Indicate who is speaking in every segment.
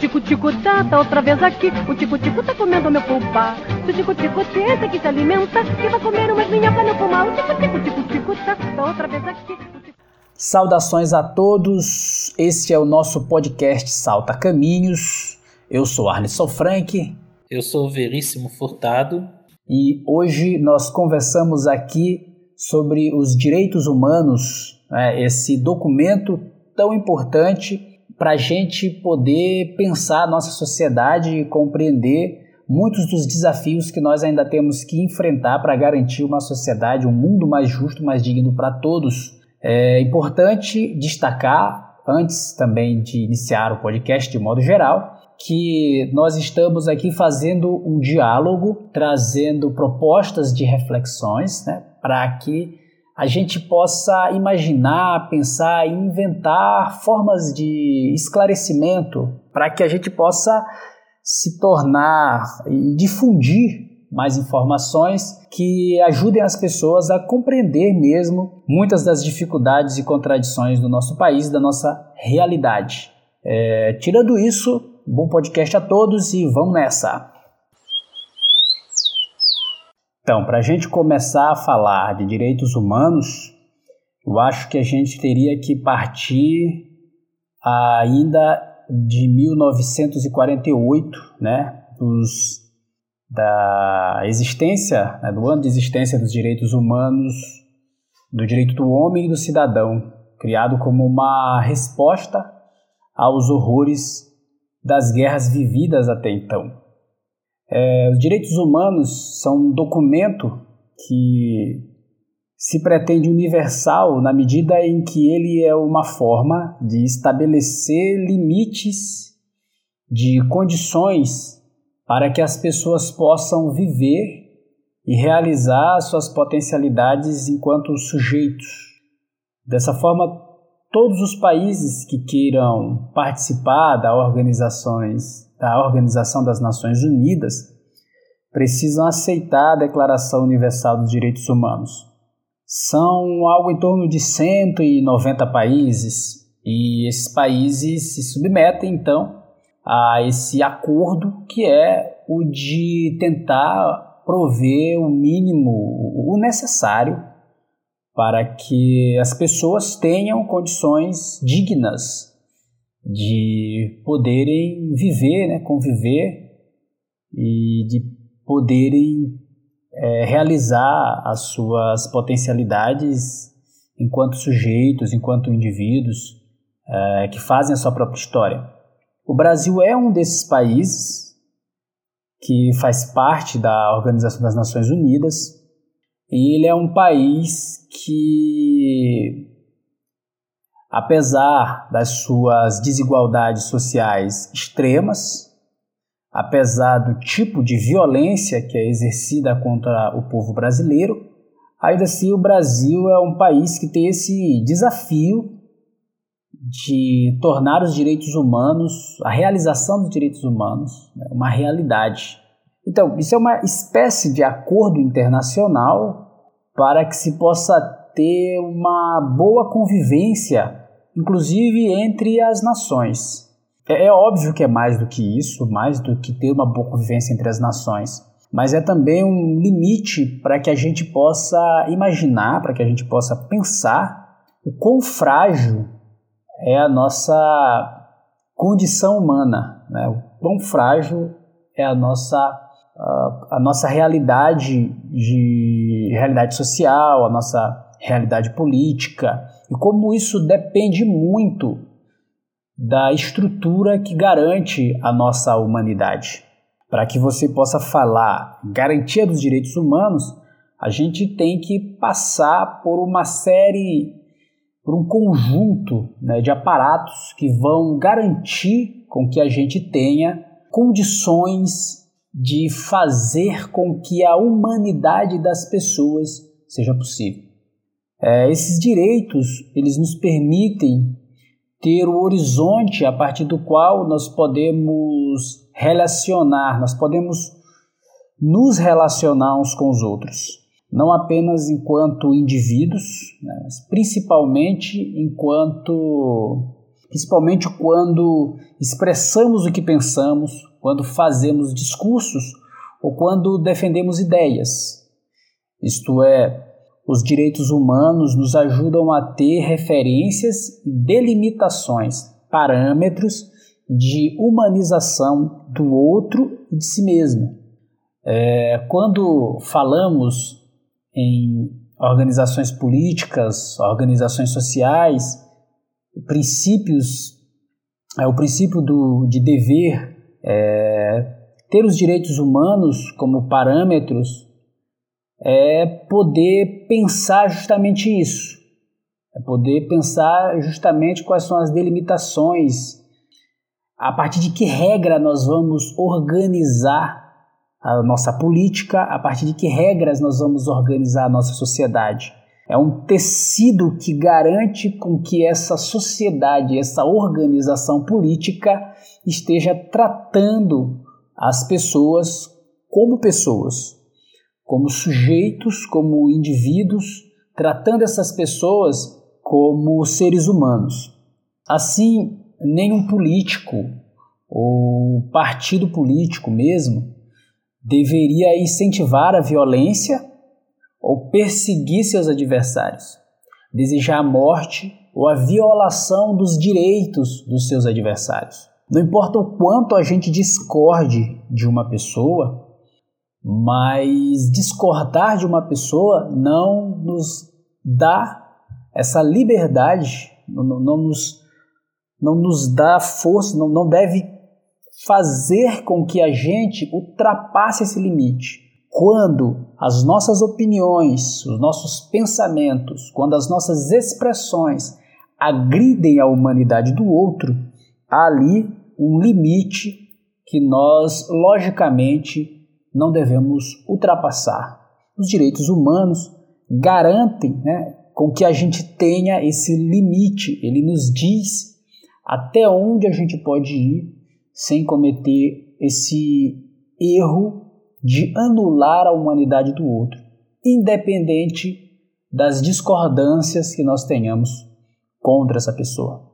Speaker 1: tico-tico tá, tá outra vez aqui. O tico-tico tá comendo meu pulpa. Se o tico-tico tenta que se alimenta, que vai comer umas minhocas no pulmão. O tico-tico, tico-tico tá, tá outra vez aqui.
Speaker 2: Saudações a todos, este é o nosso podcast Salta Caminhos. Eu sou Arlisson Frank.
Speaker 3: Eu sou Veríssimo Furtado.
Speaker 2: E hoje nós conversamos aqui sobre os direitos humanos, né, esse documento tão importante para a gente poder pensar a nossa sociedade e compreender muitos dos desafios que nós ainda temos que enfrentar para garantir uma sociedade, um mundo mais justo, mais digno para todos. É importante destacar, antes também de iniciar o podcast de modo geral, que nós estamos aqui fazendo um diálogo, trazendo propostas de reflexões né, para que a gente possa imaginar, pensar e inventar formas de esclarecimento para que a gente possa se tornar e difundir mais informações que ajudem as pessoas a compreender mesmo muitas das dificuldades e contradições do nosso país, da nossa realidade. É, tirando isso, bom podcast a todos e vamos nessa! Então, para a gente começar a falar de direitos humanos, eu acho que a gente teria que partir ainda de 1948, né, dos, da existência, né, do ano de existência dos direitos humanos, do direito do homem e do cidadão, criado como uma resposta aos horrores das guerras vividas até então. É, os direitos humanos são um documento que se pretende universal na medida em que ele é uma forma de estabelecer limites de condições para que as pessoas possam viver e realizar suas potencialidades enquanto sujeitos. Dessa forma, todos os países que queiram participar da organizações da Organização das Nações Unidas precisam aceitar a Declaração Universal dos Direitos Humanos. São algo em torno de 190 países e esses países se submetem então a esse acordo que é o de tentar prover o mínimo, o necessário para que as pessoas tenham condições dignas de poderem viver, né, conviver e de poderem é, realizar as suas potencialidades enquanto sujeitos, enquanto indivíduos é, que fazem a sua própria história. O Brasil é um desses países que faz parte da Organização das Nações Unidas e ele é um país que apesar das suas desigualdades sociais extremas, apesar do tipo de violência que é exercida contra o povo brasileiro, ainda assim o Brasil é um país que tem esse desafio de tornar os direitos humanos, a realização dos direitos humanos, né, uma realidade. Então, isso é uma espécie de acordo internacional para que se possa ter uma boa convivência inclusive entre as nações. É, é óbvio que é mais do que isso, mais do que ter uma boa convivência entre as nações, mas é também um limite para que a gente possa imaginar, para que a gente possa pensar o quão frágil é a nossa condição humana, né? o quão frágil é a nossa, a, a nossa realidade de realidade social, a nossa realidade política, e como isso depende muito da estrutura que garante a nossa humanidade. Para que você possa falar garantia dos direitos humanos, a gente tem que passar por uma série, por um conjunto né, de aparatos que vão garantir com que a gente tenha condições de fazer com que a humanidade das pessoas seja possível. É, esses direitos eles nos permitem ter o horizonte a partir do qual nós podemos relacionar, nós podemos nos relacionar uns com os outros, não apenas enquanto indivíduos, né, mas principalmente enquanto principalmente quando expressamos o que pensamos, quando fazemos discursos ou quando defendemos ideias. Isto é, os direitos humanos nos ajudam a ter referências e delimitações, parâmetros de humanização do outro e de si mesmo. É, quando falamos em organizações políticas, organizações sociais, princípios, é, o princípio do, de dever, é, ter os direitos humanos como parâmetros, é poder pensar justamente isso, é poder pensar justamente quais são as delimitações, a partir de que regra nós vamos organizar a nossa política, a partir de que regras nós vamos organizar a nossa sociedade. É um tecido que garante com que essa sociedade, essa organização política esteja tratando as pessoas como pessoas, como sujeitos, como indivíduos, tratando essas pessoas como seres humanos. Assim, nenhum político ou partido político mesmo deveria incentivar a violência ou perseguir seus adversários, desejar a morte ou a violação dos direitos dos seus adversários. Não importa o quanto a gente discorde de uma pessoa, mas discordar de uma pessoa não nos dá essa liberdade, não, não, nos, não nos dá força, não, não deve fazer com que a gente ultrapasse esse limite. Quando as nossas opiniões, os nossos pensamentos, quando as nossas expressões agridem a humanidade do outro, há ali um limite que nós, logicamente, não devemos ultrapassar. Os direitos humanos garantem né, com que a gente tenha esse limite, ele nos diz até onde a gente pode ir sem cometer esse erro de anular a humanidade do outro, independente das discordâncias que nós tenhamos contra essa pessoa.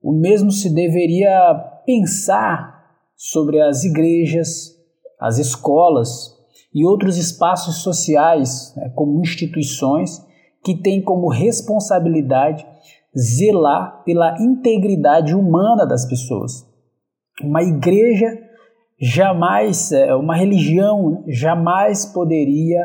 Speaker 2: O mesmo se deveria pensar sobre as igrejas, as escolas e outros espaços sociais, né, como instituições que têm como responsabilidade zelar pela integridade humana das pessoas uma igreja jamais, é, uma religião jamais poderia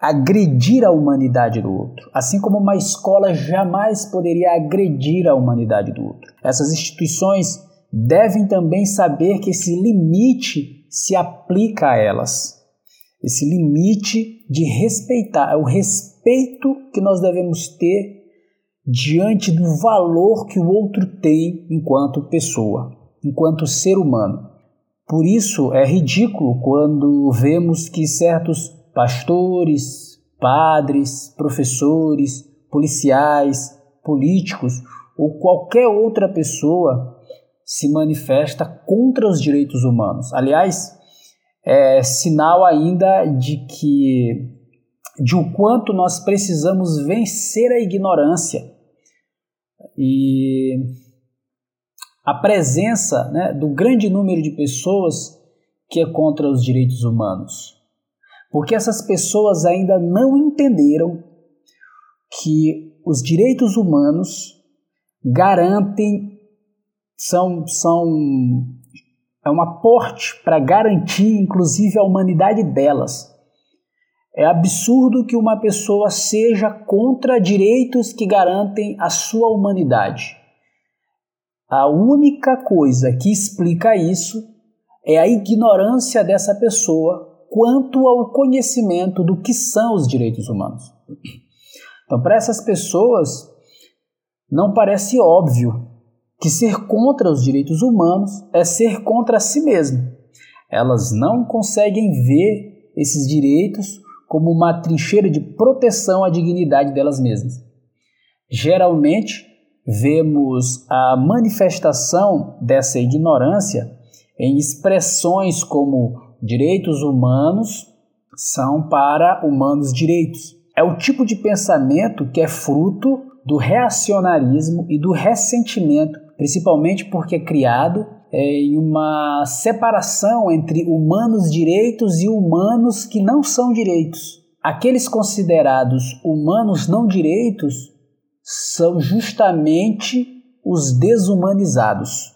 Speaker 2: agredir a humanidade do outro, assim como uma escola jamais poderia agredir a humanidade do outro. Essas instituições devem também saber que esse limite se aplica a elas. Esse limite de respeitar, é o respeito que nós devemos ter diante do valor que o outro tem enquanto pessoa enquanto ser humano. Por isso é ridículo quando vemos que certos pastores, padres, professores, policiais, políticos ou qualquer outra pessoa se manifesta contra os direitos humanos. Aliás, é sinal ainda de que de o quanto nós precisamos vencer a ignorância. E a presença né, do grande número de pessoas que é contra os direitos humanos. Porque essas pessoas ainda não entenderam que os direitos humanos garantem, são, são é um aporte para garantir, inclusive, a humanidade delas. É absurdo que uma pessoa seja contra direitos que garantem a sua humanidade. A única coisa que explica isso é a ignorância dessa pessoa quanto ao conhecimento do que são os direitos humanos. Então, para essas pessoas, não parece óbvio que ser contra os direitos humanos é ser contra si mesmo. Elas não conseguem ver esses direitos como uma trincheira de proteção à dignidade delas mesmas. Geralmente, vemos a manifestação dessa ignorância em expressões como direitos humanos são para humanos direitos. É o tipo de pensamento que é fruto do reacionarismo e do ressentimento, principalmente porque é criado é, em uma separação entre humanos direitos e humanos que não são direitos. Aqueles considerados humanos não direitos são justamente os desumanizados.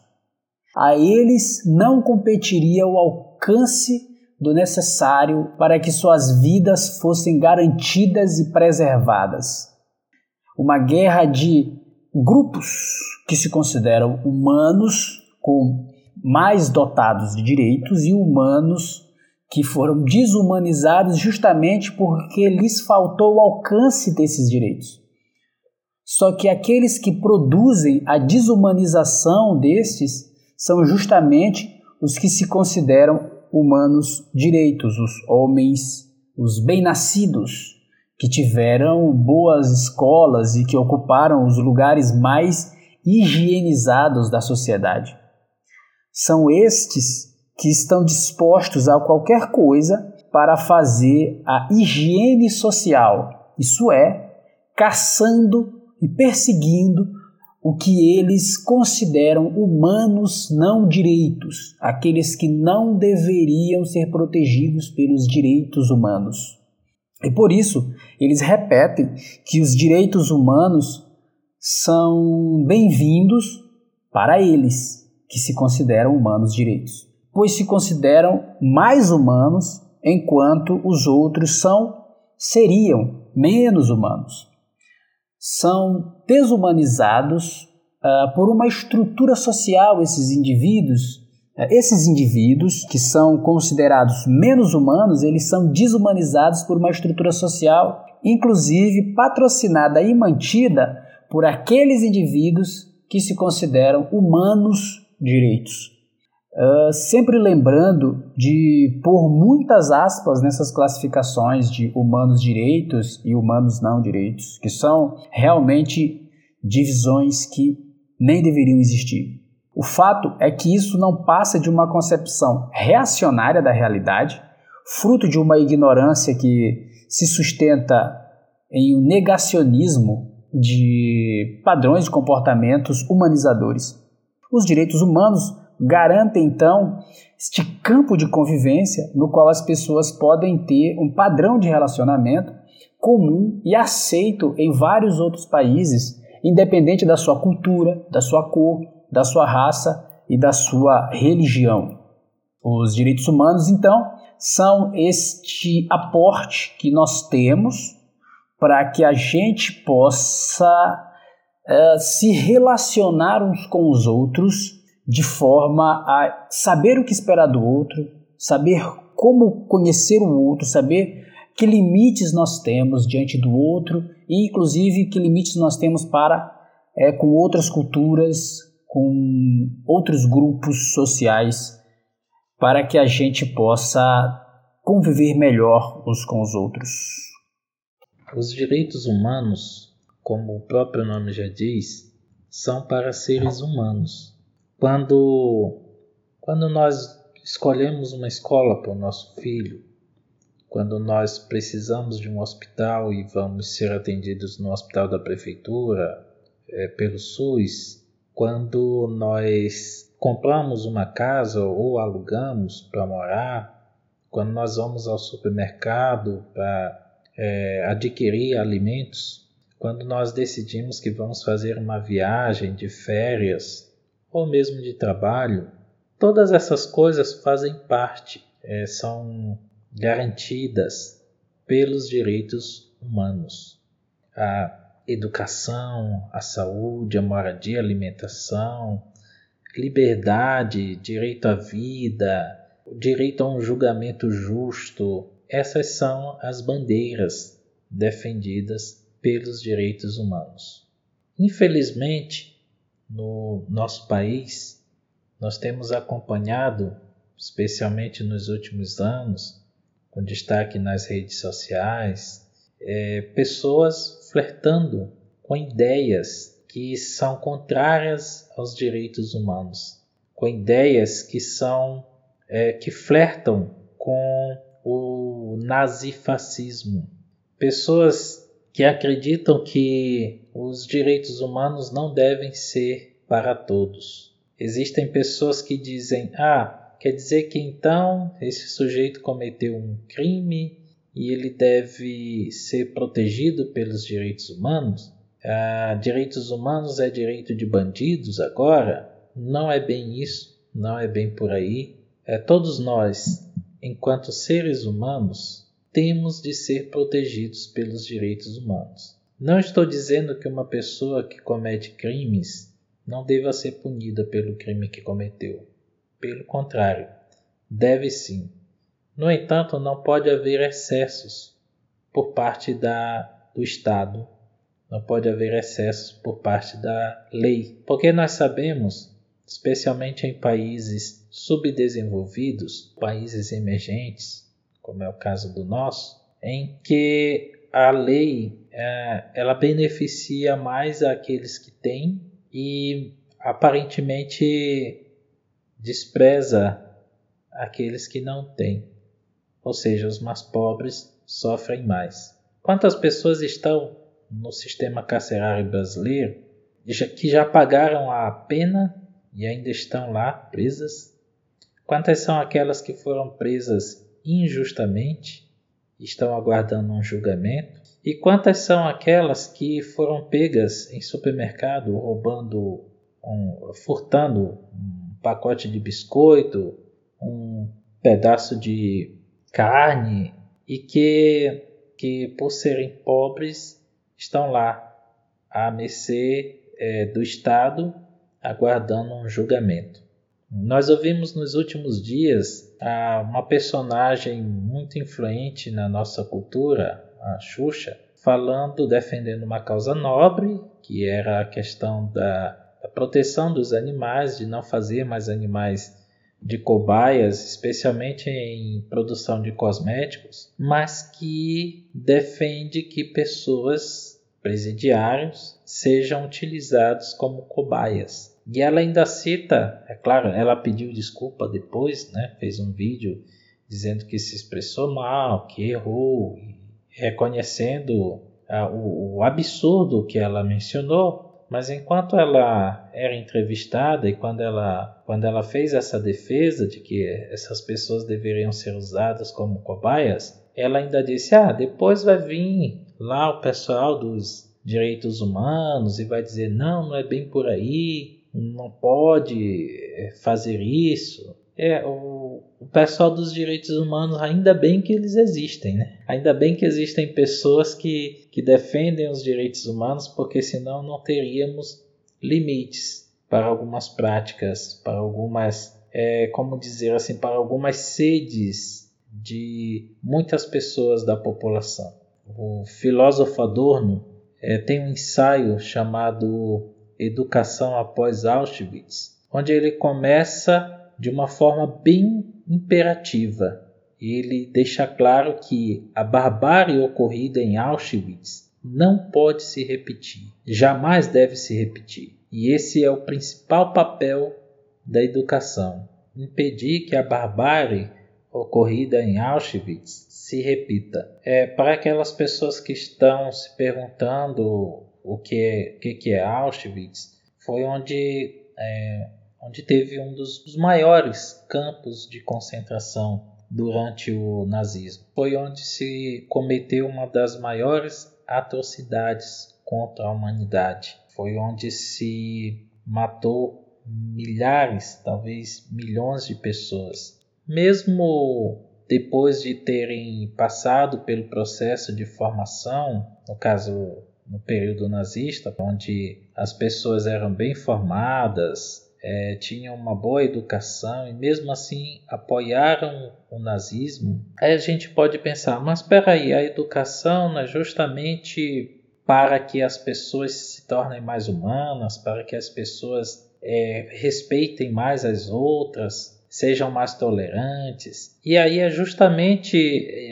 Speaker 2: A eles não competiria o alcance do necessário para que suas vidas fossem garantidas e preservadas. Uma guerra de grupos que se consideram humanos com mais dotados de direitos e humanos que foram desumanizados justamente porque lhes faltou o alcance desses direitos. Só que aqueles que produzem a desumanização destes são justamente os que se consideram humanos direitos, os homens, os bem-nascidos, que tiveram boas escolas e que ocuparam os lugares mais higienizados da sociedade. São estes que estão dispostos a qualquer coisa para fazer a higiene social, isso é, caçando e perseguindo o que eles consideram humanos não direitos, aqueles que não deveriam ser protegidos pelos direitos humanos. E por isso, eles repetem que os direitos humanos são bem-vindos para eles, que se consideram humanos direitos, pois se consideram mais humanos enquanto os outros são seriam menos humanos. São desumanizados uh, por uma estrutura social esses indivíduos. Uh, esses indivíduos que são considerados menos humanos, eles são desumanizados por uma estrutura social, inclusive patrocinada e mantida por aqueles indivíduos que se consideram humanos direitos. Uh, sempre lembrando de pôr muitas aspas nessas classificações de humanos direitos e humanos não direitos, que são realmente divisões que nem deveriam existir. O fato é que isso não passa de uma concepção reacionária da realidade, fruto de uma ignorância que se sustenta em um negacionismo de padrões de comportamentos humanizadores. Os direitos humanos garantem, então, este campo de convivência no qual as pessoas podem ter um padrão de relacionamento comum e aceito em vários outros países, independente da sua cultura, da sua cor, da sua raça e da sua religião. Os direitos humanos, então, são este aporte que nós temos para que a gente possa uh, se relacionar uns com os outros de forma a saber o que esperar do outro, saber como conhecer o outro, saber que limites nós temos diante do outro e, inclusive, que limites nós temos para é, com outras culturas, com outros grupos sociais, para que a gente possa conviver melhor uns com os outros.
Speaker 3: Os direitos humanos, como o próprio nome já diz, são para seres humanos. Quando, quando nós escolhemos uma escola para o nosso filho, quando nós precisamos de um hospital e vamos ser atendidos no hospital da prefeitura, é, pelo SUS, quando nós compramos uma casa ou alugamos para morar, quando nós vamos ao supermercado para é, adquirir alimentos, quando nós decidimos que vamos fazer uma viagem de férias ou mesmo de trabalho, todas essas coisas fazem parte, é, são garantidas pelos direitos humanos. A educação, a saúde, a moradia, a alimentação, liberdade, direito à vida, direito a um julgamento justo, essas são as bandeiras defendidas pelos direitos humanos. Infelizmente, no nosso país, nós temos acompanhado, especialmente nos últimos anos, com destaque nas redes sociais, é, pessoas flertando com ideias que são contrárias aos direitos humanos, com ideias que são é, que flertam com nazifascismo. Pessoas que acreditam que os direitos humanos não devem ser para todos. Existem pessoas que dizem: ah, quer dizer que então esse sujeito cometeu um crime e ele deve ser protegido pelos direitos humanos? Ah, direitos humanos é direito de bandidos agora? Não é bem isso, não é bem por aí. É, todos nós, enquanto seres humanos, temos de ser protegidos pelos direitos humanos. Não estou dizendo que uma pessoa que comete crimes não deva ser punida pelo crime que cometeu. Pelo contrário, deve sim. No entanto, não pode haver excessos por parte da, do Estado, não pode haver excessos por parte da lei, porque nós sabemos, especialmente em países subdesenvolvidos, países emergentes, como é o caso do nosso, em que a lei é, ela beneficia mais aqueles que têm e aparentemente despreza aqueles que não têm. Ou seja, os mais pobres sofrem mais. Quantas pessoas estão no sistema carcerário brasileiro que já pagaram a pena e ainda estão lá presas? Quantas são aquelas que foram presas injustamente estão aguardando um julgamento? E quantas são aquelas que foram pegas em supermercado roubando, um, furtando um pacote de biscoito, um pedaço de carne e que, que por serem pobres estão lá à mercê é, do Estado aguardando um julgamento. Nós ouvimos nos últimos dias uma personagem muito influente na nossa cultura, a Xuxa, falando, defendendo uma causa nobre, que era a questão da, da proteção dos animais, de não fazer mais animais de cobaias, especialmente em produção de cosméticos, mas que defende que pessoas, presidiários, sejam utilizados como cobaias. E ela ainda cita, é claro, ela pediu desculpa depois, né? fez um vídeo dizendo que se expressou mal, que errou, reconhecendo ah, o, o absurdo que ela mencionou, mas enquanto ela era entrevistada e quando ela, quando ela fez essa defesa de que essas pessoas deveriam ser usadas como cobaias, ela ainda disse: Ah, depois vai vir lá o pessoal dos direitos humanos e vai dizer: Não, não é bem por aí, não pode é, fazer isso. É, o, o pessoal dos direitos humanos, ainda bem que eles existem, né? Ainda bem que existem pessoas que, que defendem os direitos humanos, porque senão não teríamos limites para algumas práticas, para algumas, é, como dizer assim, para algumas sedes de muitas pessoas da população. O filósofo Adorno é, tem um ensaio chamado Educação após Auschwitz, onde ele começa de uma forma bem imperativa. Ele deixa claro que a barbárie ocorrida em Auschwitz não pode se repetir, jamais deve se repetir. E esse é o principal papel da educação: impedir que a barbárie ocorrida em Auschwitz se repita. É para aquelas pessoas que estão se perguntando o que é, que é Auschwitz, foi onde, é, onde teve um dos, dos maiores campos de concentração durante o nazismo. Foi onde se cometeu uma das maiores atrocidades contra a humanidade. Foi onde se matou milhares, talvez milhões de pessoas. Mesmo depois de terem passado pelo processo de formação, no caso no período nazista, onde as pessoas eram bem formadas, é, tinham uma boa educação e mesmo assim apoiaram o nazismo, aí a gente pode pensar, mas espera aí, a educação é justamente para que as pessoas se tornem mais humanas, para que as pessoas é, respeitem mais as outras, sejam mais tolerantes. E aí é justamente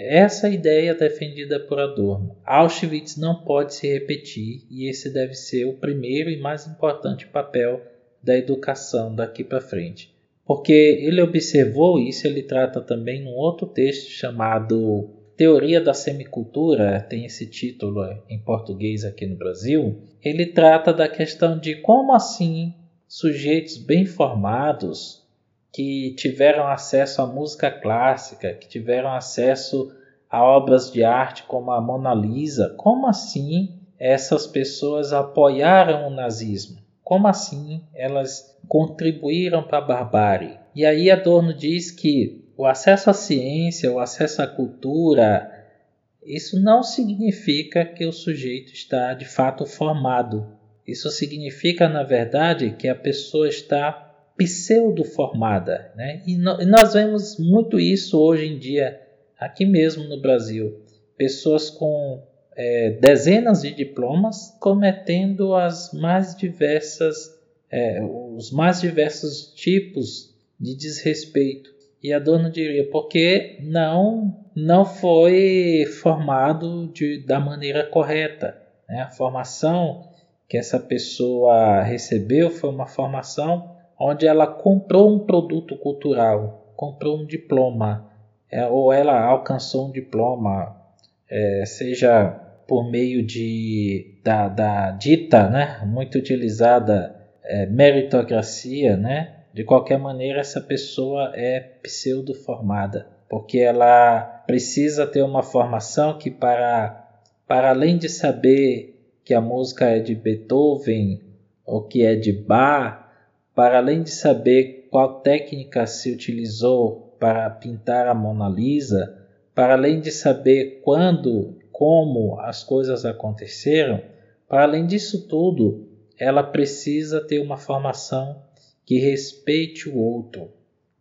Speaker 3: essa ideia defendida por Adorno. Auschwitz não pode se repetir e esse deve ser o primeiro e mais importante papel da educação daqui para frente. Porque ele observou isso, ele trata também num outro texto chamado Teoria da Semicultura, tem esse título em português aqui no Brasil. Ele trata da questão de como assim sujeitos bem formados que tiveram acesso à música clássica, que tiveram acesso a obras de arte como a Mona Lisa. Como assim essas pessoas apoiaram o nazismo? Como assim elas contribuíram para a barbárie? E aí Adorno diz que o acesso à ciência, o acesso à cultura, isso não significa que o sujeito está de fato formado. Isso significa, na verdade, que a pessoa está pseudo-formada. Né? E, no, e nós vemos muito isso hoje em dia, aqui mesmo no Brasil. Pessoas com é, dezenas de diplomas cometendo as mais diversas, é, os mais diversos tipos de desrespeito. E a dona diria, porque não, não foi formado de, da maneira correta. Né? A formação que essa pessoa recebeu foi uma formação onde ela comprou um produto cultural, comprou um diploma, é, ou ela alcançou um diploma, é, seja por meio de, da, da dita, né, muito utilizada é, meritocracia, né? De qualquer maneira, essa pessoa é pseudo-formada, porque ela precisa ter uma formação que, para, para além de saber que a música é de Beethoven ou que é de Bach, para além de saber qual técnica se utilizou para pintar a Mona Lisa, para além de saber quando, como as coisas aconteceram, para além disso tudo, ela precisa ter uma formação que respeite o outro,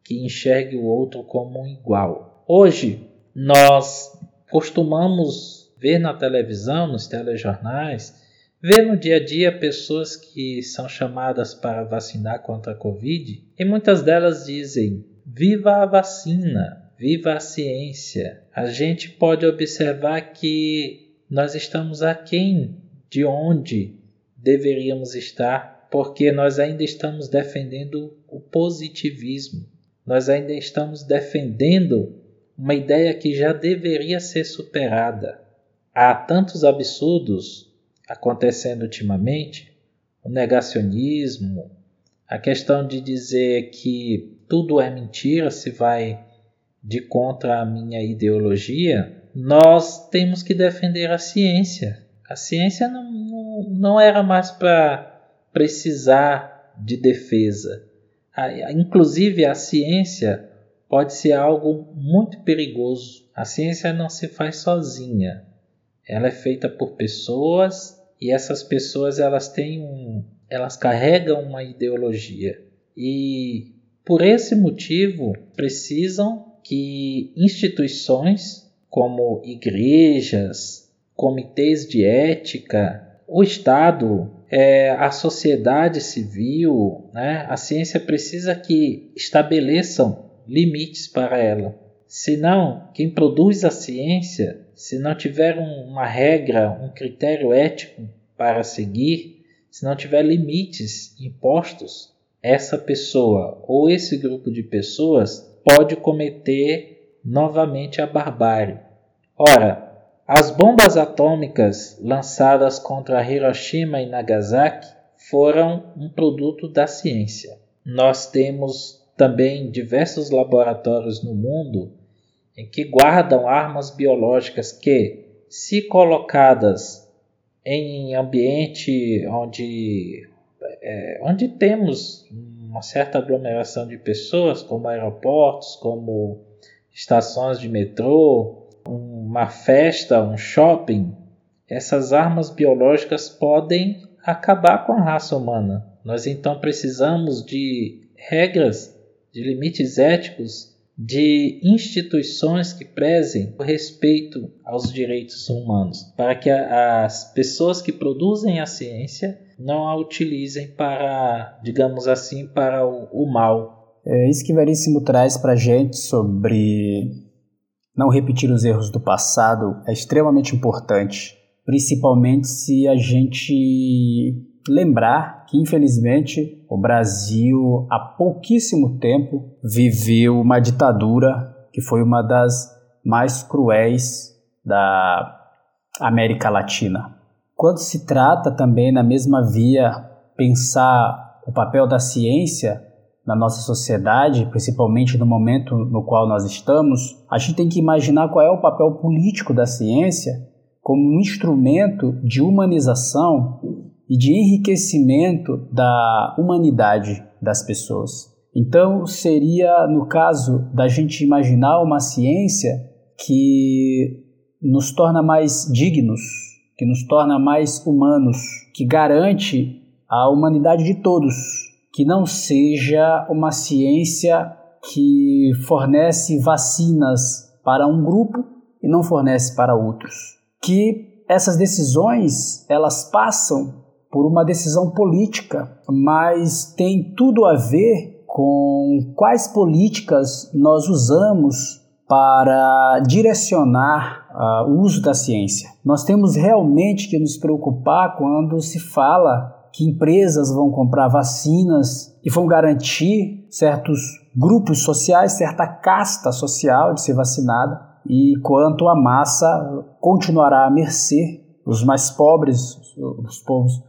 Speaker 3: que enxergue o outro como um igual. Hoje, nós costumamos ver na televisão, nos telejornais, ver no dia a dia pessoas que são chamadas para vacinar contra a Covid e muitas delas dizem: Viva a vacina, viva a ciência. A gente pode observar que nós estamos aquém de onde deveríamos estar, porque nós ainda estamos defendendo o positivismo, nós ainda estamos defendendo uma ideia que já deveria ser superada. Há tantos absurdos acontecendo ultimamente, o negacionismo, a questão de dizer que tudo é mentira se vai de contra a minha ideologia, nós temos que defender a ciência. A ciência não, não, era mais para precisar de defesa. Inclusive, a ciência pode ser algo muito perigoso. A ciência não se faz sozinha. Ela é feita por pessoas e essas pessoas elas têm um, elas carregam uma ideologia e por esse motivo precisam que instituições como igrejas, comitês de ética, o Estado, é, a sociedade civil, né, a ciência precisa que estabeleçam limites para ela. Senão, quem produz a ciência se não tiver uma regra, um critério ético para seguir, se não tiver limites impostos, essa pessoa ou esse grupo de pessoas pode cometer novamente a barbárie. Ora, as bombas atômicas lançadas contra Hiroshima e Nagasaki foram um produto da ciência. Nós temos também diversos laboratórios no mundo em que guardam armas biológicas que, se colocadas em ambiente onde, é, onde temos uma certa aglomeração de pessoas, como aeroportos, como estações de metrô, uma festa, um shopping, essas armas biológicas podem acabar com a raça humana. Nós então precisamos de regras, de limites éticos de instituições que prezem o respeito aos direitos humanos, para que as pessoas que produzem a ciência não a utilizem para, digamos assim, para o, o mal.
Speaker 2: É isso que Veríssimo traz para a gente sobre não repetir os erros do passado é extremamente importante, principalmente se a gente lembrar que, infelizmente, o Brasil há pouquíssimo tempo viveu uma ditadura que foi uma das mais cruéis da América Latina. Quando se trata também na mesma via pensar o papel da ciência na nossa sociedade, principalmente no momento no qual nós estamos, a gente tem que imaginar qual é o papel político da ciência como um instrumento de humanização e de enriquecimento da humanidade das pessoas. Então, seria no caso da gente imaginar uma ciência que nos torna mais dignos, que nos torna mais humanos, que garante a humanidade de todos, que não seja uma ciência que fornece vacinas para um grupo e não fornece para outros. Que essas decisões elas passam por uma decisão política, mas tem tudo a ver com quais políticas nós usamos para direcionar uh, o uso da ciência. Nós temos realmente que nos preocupar quando se fala que empresas vão comprar vacinas e vão garantir certos grupos sociais, certa casta social de ser vacinada, e quanto a massa continuará à mercê, os mais pobres, os povos,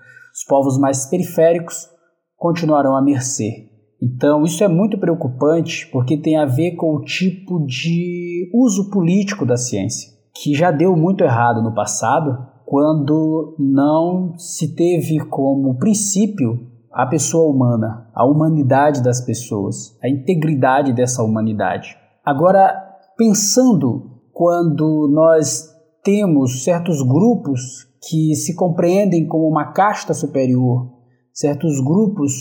Speaker 2: os povos mais periféricos continuarão à mercê. Então, isso é muito preocupante porque tem a ver com o tipo de uso político da ciência, que já deu muito errado no passado quando não se teve como princípio a pessoa humana, a humanidade das pessoas, a integridade dessa humanidade. Agora, pensando quando nós temos certos grupos que se compreendem como uma casta superior, certos grupos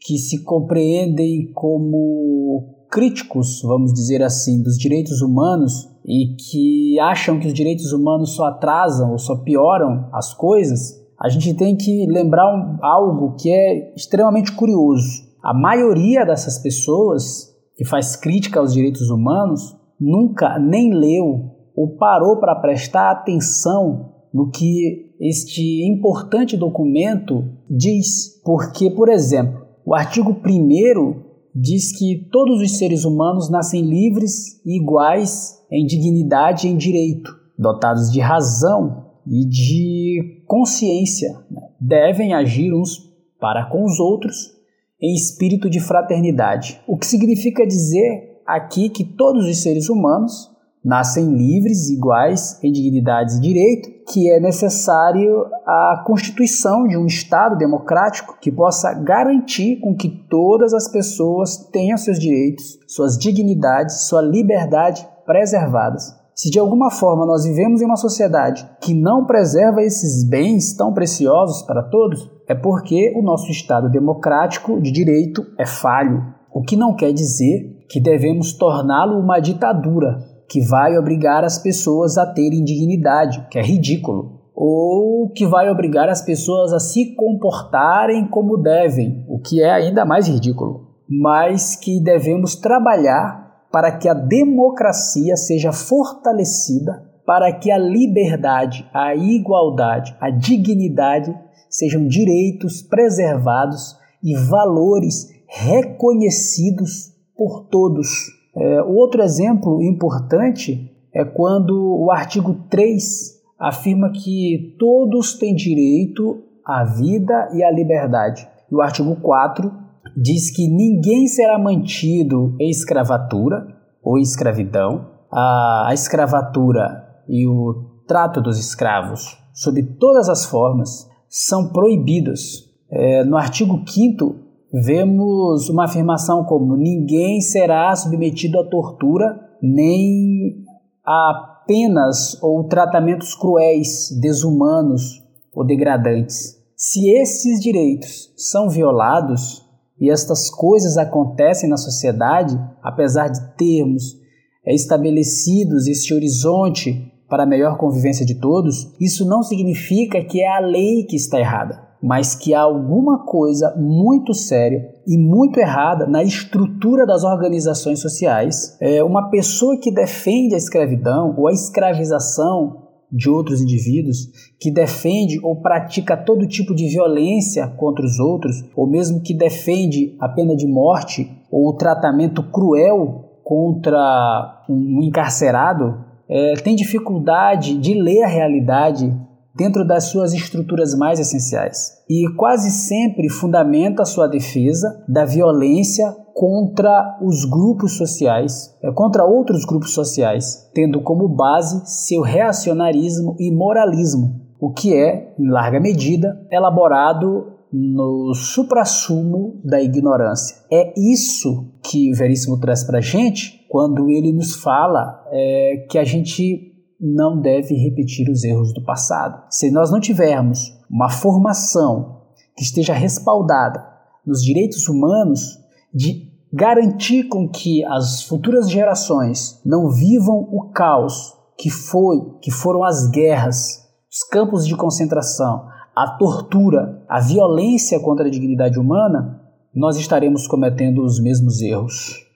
Speaker 2: que se compreendem como críticos, vamos dizer assim, dos direitos humanos e que acham que os direitos humanos só atrasam ou só pioram as coisas, a gente tem que lembrar um, algo que é extremamente curioso. A maioria dessas pessoas que faz crítica aos direitos humanos nunca nem leu ou parou para prestar atenção no que este importante documento diz. Porque, por exemplo, o artigo 1 diz que todos os seres humanos nascem livres e iguais em dignidade e em direito, dotados de razão e de consciência. Né? Devem agir uns para com os outros em espírito de fraternidade. O que significa dizer aqui que todos os seres humanos nascem livres, iguais em dignidade e direito, que é necessário a constituição de um Estado democrático que possa garantir com que todas as pessoas tenham seus direitos, suas dignidades, sua liberdade preservadas. Se de alguma forma nós vivemos em uma sociedade que não preserva esses bens tão preciosos para todos, é porque o nosso Estado democrático de direito é falho. O que não quer dizer que devemos torná-lo uma ditadura, que vai obrigar as pessoas a terem dignidade, que é ridículo, ou que vai obrigar as pessoas a se comportarem como devem, o que é ainda mais ridículo, mas que devemos trabalhar para que a democracia seja fortalecida, para que a liberdade, a igualdade, a dignidade sejam direitos preservados e valores reconhecidos por todos é, outro exemplo importante é quando o artigo 3 afirma que todos têm direito à vida e à liberdade. E o artigo 4 diz que ninguém será mantido em escravatura ou escravidão. A, a escravatura e o trato dos escravos, sob todas as formas, são proibidos. É, no artigo 5 vemos uma afirmação como: ninguém será submetido à tortura nem a penas ou tratamentos cruéis, desumanos ou degradantes. Se esses direitos são violados e estas coisas acontecem na sociedade, apesar de termos estabelecidos este horizonte para a melhor convivência de todos, isso não significa que é a lei que está errada mas que há alguma coisa muito séria e muito errada na estrutura das organizações sociais. É uma pessoa que defende a escravidão ou a escravização de outros indivíduos, que defende ou pratica todo tipo de violência contra os outros, ou mesmo que defende a pena de morte ou o tratamento cruel contra um encarcerado, é, tem dificuldade de ler a realidade dentro das suas estruturas mais essenciais e quase sempre fundamenta sua defesa da violência contra os grupos sociais, é, contra outros grupos sociais, tendo como base seu reacionarismo e moralismo, o que é, em larga medida, elaborado no suprassumo da ignorância. É isso que Veríssimo traz para gente quando ele nos fala é, que a gente não deve repetir os erros do passado. Se nós não tivermos uma formação que esteja respaldada nos direitos humanos, de garantir com que as futuras gerações não vivam o caos que foi, que foram as guerras, os campos de concentração, a tortura, a violência contra a dignidade humana, nós estaremos cometendo os mesmos erros.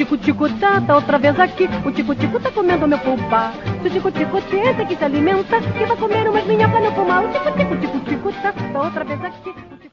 Speaker 1: Tico-tico tá, tá outra vez aqui. O tico-tico tá comendo meu pulpa. Se o tico-tico esse que se alimenta, que vai comer umas minhocas no pulmão. O tico-tico, tico-tico tá, tá outra vez aqui.